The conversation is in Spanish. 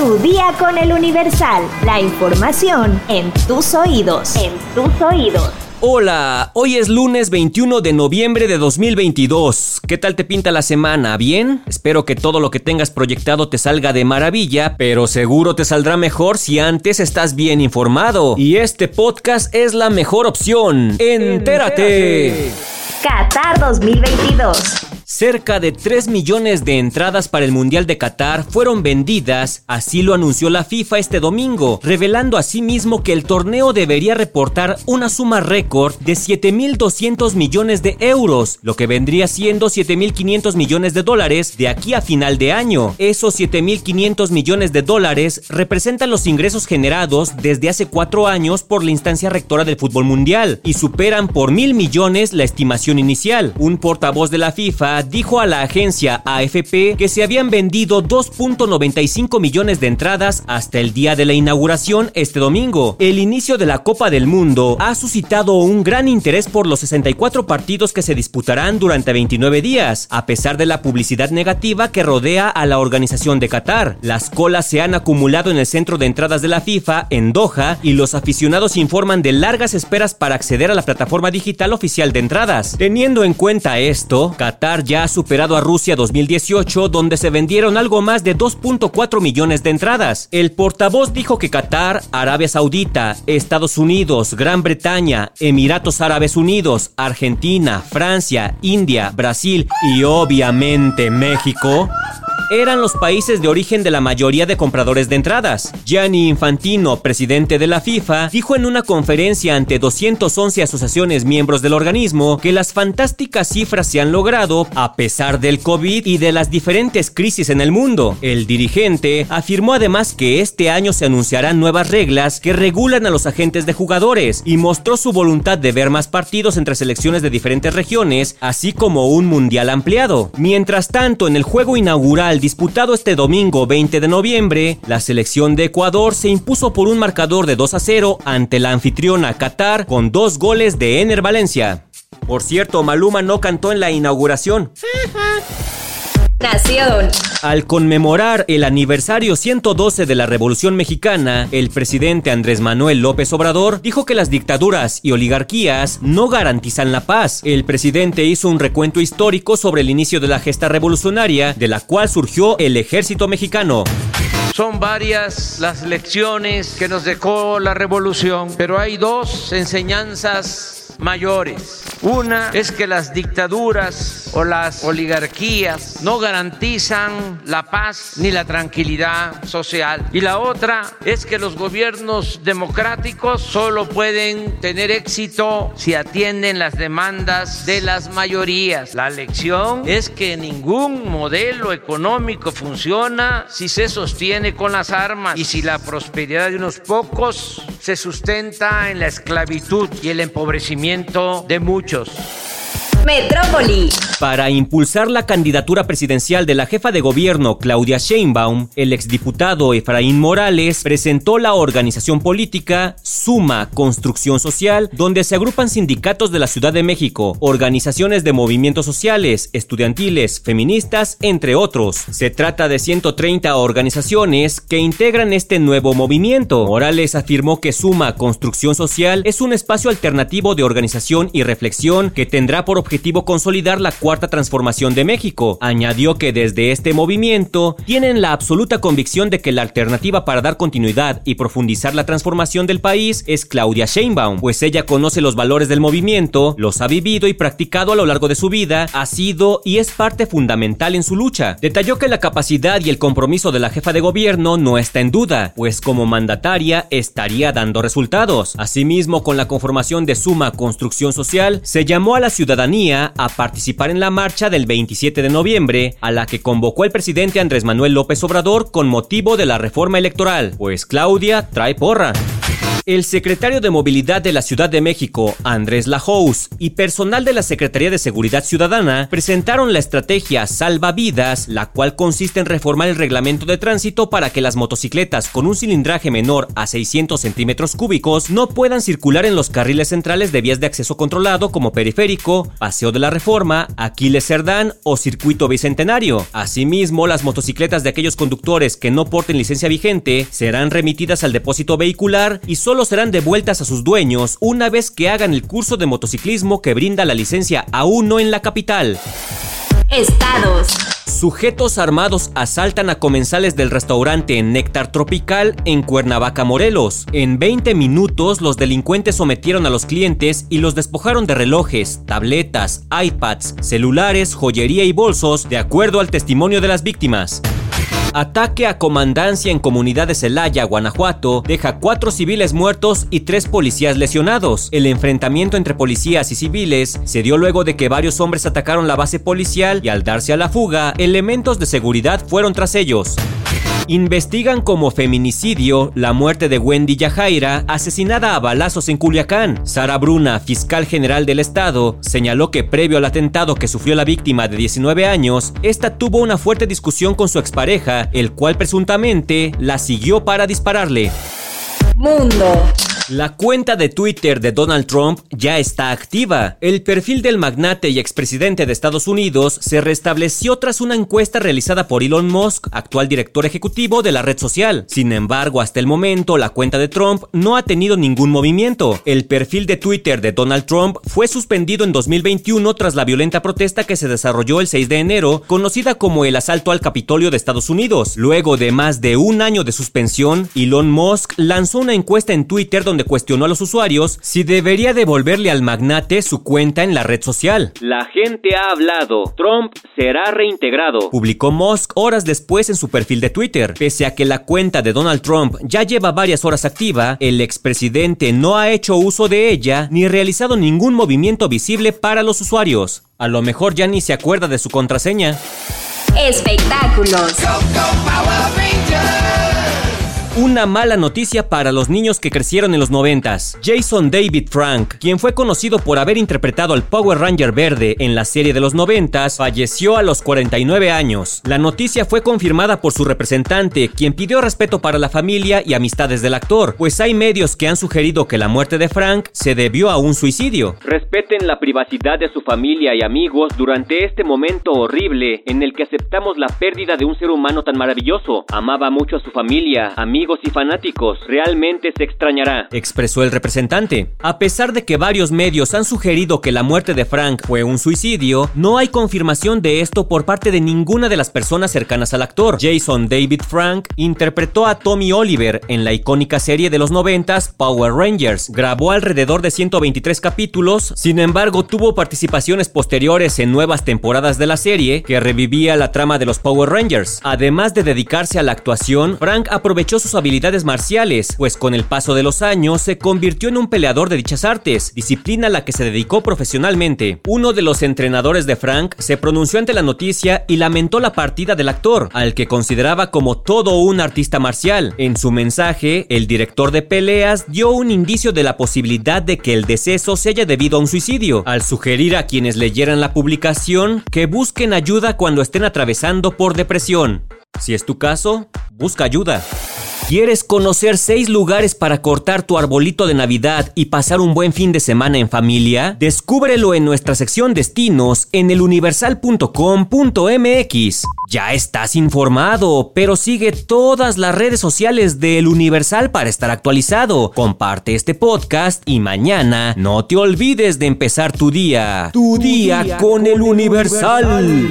Tu día con el Universal. La información en tus oídos. En tus oídos. Hola, hoy es lunes 21 de noviembre de 2022. ¿Qué tal te pinta la semana? ¿Bien? Espero que todo lo que tengas proyectado te salga de maravilla, pero seguro te saldrá mejor si antes estás bien informado. Y este podcast es la mejor opción. Entérate. Qatar 2022. Cerca de 3 millones de entradas para el Mundial de Qatar fueron vendidas, así lo anunció la FIFA este domingo, revelando asimismo que el torneo debería reportar una suma récord de 7.200 millones de euros, lo que vendría siendo 7.500 millones de dólares de aquí a final de año. Esos 7.500 millones de dólares representan los ingresos generados desde hace cuatro años por la instancia rectora del fútbol mundial y superan por mil millones la estimación inicial. Un portavoz de la FIFA dijo a la agencia AFP que se habían vendido 2.95 millones de entradas hasta el día de la inauguración este domingo. El inicio de la Copa del Mundo ha suscitado un gran interés por los 64 partidos que se disputarán durante 29 días, a pesar de la publicidad negativa que rodea a la organización de Qatar. Las colas se han acumulado en el centro de entradas de la FIFA en Doha y los aficionados informan de largas esperas para acceder a la plataforma digital oficial de entradas. Teniendo en cuenta esto, Qatar ya ha superado a Rusia 2018, donde se vendieron algo más de 2.4 millones de entradas. El portavoz dijo que Qatar, Arabia Saudita, Estados Unidos, Gran Bretaña, Emiratos Árabes Unidos, Argentina, Francia, India, Brasil y obviamente México eran los países de origen de la mayoría de compradores de entradas. Gianni Infantino, presidente de la FIFA, dijo en una conferencia ante 211 asociaciones miembros del organismo que las fantásticas cifras se han logrado a pesar del COVID y de las diferentes crisis en el mundo. El dirigente afirmó además que este año se anunciarán nuevas reglas que regulan a los agentes de jugadores y mostró su voluntad de ver más partidos entre selecciones de diferentes regiones, así como un mundial ampliado. Mientras tanto, en el juego inaugural disputado este domingo 20 de noviembre, la selección de Ecuador se impuso por un marcador de 2 a 0 ante la anfitriona Qatar con dos goles de Ener Valencia. Por cierto, Maluma no cantó en la inauguración. Nación. Al conmemorar el aniversario 112 de la Revolución Mexicana, el presidente Andrés Manuel López Obrador dijo que las dictaduras y oligarquías no garantizan la paz. El presidente hizo un recuento histórico sobre el inicio de la gesta revolucionaria, de la cual surgió el ejército mexicano. Son varias las lecciones que nos dejó la revolución, pero hay dos enseñanzas mayores. Una es que las dictaduras o las oligarquías no garantizan la paz ni la tranquilidad social. Y la otra es que los gobiernos democráticos solo pueden tener éxito si atienden las demandas de las mayorías. La lección es que ningún modelo económico funciona si se sostiene con las armas y si la prosperidad de unos pocos se sustenta en la esclavitud y el empobrecimiento de muchos. Metrópoli. Para impulsar la candidatura presidencial de la jefa de gobierno Claudia Sheinbaum, el exdiputado Efraín Morales presentó la organización política Suma Construcción Social, donde se agrupan sindicatos de la Ciudad de México, organizaciones de movimientos sociales, estudiantiles, feministas, entre otros. Se trata de 130 organizaciones que integran este nuevo movimiento. Morales afirmó que Suma Construcción Social es un espacio alternativo de organización y reflexión que tendrá por objetivo objetivo consolidar la cuarta transformación de México. Añadió que desde este movimiento tienen la absoluta convicción de que la alternativa para dar continuidad y profundizar la transformación del país es Claudia Sheinbaum, pues ella conoce los valores del movimiento, los ha vivido y practicado a lo largo de su vida, ha sido y es parte fundamental en su lucha. Detalló que la capacidad y el compromiso de la jefa de gobierno no está en duda, pues como mandataria estaría dando resultados. Asimismo, con la conformación de Suma Construcción Social, se llamó a la ciudadanía a participar en la marcha del 27 de noviembre, a la que convocó el presidente Andrés Manuel López Obrador con motivo de la reforma electoral, pues Claudia trae porra. El secretario de Movilidad de la Ciudad de México, Andrés Lajous, y personal de la Secretaría de Seguridad Ciudadana presentaron la estrategia Salva Vidas, la cual consiste en reformar el reglamento de tránsito para que las motocicletas con un cilindraje menor a 600 centímetros cúbicos no puedan circular en los carriles centrales de vías de acceso controlado como Periférico, Paseo de la Reforma, Aquiles Cerdán o Circuito Bicentenario. Asimismo, las motocicletas de aquellos conductores que no porten licencia vigente serán remitidas al depósito vehicular y solo serán devueltas a sus dueños una vez que hagan el curso de motociclismo que brinda la licencia A1 en la capital. Estados. Sujetos armados asaltan a comensales del restaurante Néctar Tropical en Cuernavaca, Morelos. En 20 minutos, los delincuentes sometieron a los clientes y los despojaron de relojes, tabletas, iPads, celulares, joyería y bolsos, de acuerdo al testimonio de las víctimas. Ataque a comandancia en comunidad de Celaya, Guanajuato, deja cuatro civiles muertos y tres policías lesionados. El enfrentamiento entre policías y civiles se dio luego de que varios hombres atacaron la base policial y al darse a la fuga, elementos de seguridad fueron tras ellos. Investigan como feminicidio la muerte de Wendy Yajaira, asesinada a balazos en Culiacán. Sara Bruna, fiscal general del estado, señaló que previo al atentado que sufrió la víctima de 19 años, esta tuvo una fuerte discusión con su expareja, el cual presuntamente la siguió para dispararle. Mundo. La cuenta de Twitter de Donald Trump ya está activa. El perfil del magnate y expresidente de Estados Unidos se restableció tras una encuesta realizada por Elon Musk, actual director ejecutivo de la red social. Sin embargo, hasta el momento, la cuenta de Trump no ha tenido ningún movimiento. El perfil de Twitter de Donald Trump fue suspendido en 2021 tras la violenta protesta que se desarrolló el 6 de enero, conocida como el asalto al Capitolio de Estados Unidos. Luego de más de un año de suspensión, Elon Musk lanzó una encuesta en Twitter donde cuestionó a los usuarios si debería devolverle al magnate su cuenta en la red social. La gente ha hablado. Trump será reintegrado. Publicó Musk horas después en su perfil de Twitter. Pese a que la cuenta de Donald Trump ya lleva varias horas activa, el expresidente no ha hecho uso de ella ni realizado ningún movimiento visible para los usuarios. A lo mejor ya ni se acuerda de su contraseña. Espectáculos. Una mala noticia para los niños que crecieron en los noventas. Jason David Frank, quien fue conocido por haber interpretado al Power Ranger verde en la serie de los noventas, falleció a los 49 años. La noticia fue confirmada por su representante, quien pidió respeto para la familia y amistades del actor, pues hay medios que han sugerido que la muerte de Frank se debió a un suicidio. Respeten la privacidad de su familia y amigos durante este momento horrible en el que aceptamos la pérdida de un ser humano tan maravilloso. Amaba mucho a su familia, amigos y fanáticos. Realmente se extrañará, expresó el representante. A pesar de que varios medios han sugerido que la muerte de Frank fue un suicidio, no hay confirmación de esto por parte de ninguna de las personas cercanas al actor. Jason David Frank interpretó a Tommy Oliver en la icónica serie de los 90s Power Rangers. Grabó alrededor de 123 capítulos, sin embargo tuvo participaciones posteriores en nuevas temporadas de la serie que revivía la trama de los Power Rangers. Además de dedicarse a la actuación, Frank aprovechó sus habilidades marciales, pues con el paso de los años se convirtió en un peleador de dichas artes, disciplina a la que se dedicó profesionalmente. Uno de los entrenadores de Frank se pronunció ante la noticia y lamentó la partida del actor, al que consideraba como todo un artista marcial. En su mensaje, el director de peleas dio un indicio de la posibilidad de que el deceso se haya debido a un suicidio, al sugerir a quienes leyeran la publicación que busquen ayuda cuando estén atravesando por depresión. Si es tu caso, busca ayuda. ¿Quieres conocer 6 lugares para cortar tu arbolito de Navidad y pasar un buen fin de semana en familia? Descúbrelo en nuestra sección Destinos en eluniversal.com.mx. Ya estás informado, pero sigue todas las redes sociales de El Universal para estar actualizado. Comparte este podcast y mañana no te olvides de empezar tu día. Tu, día, con, El Universal.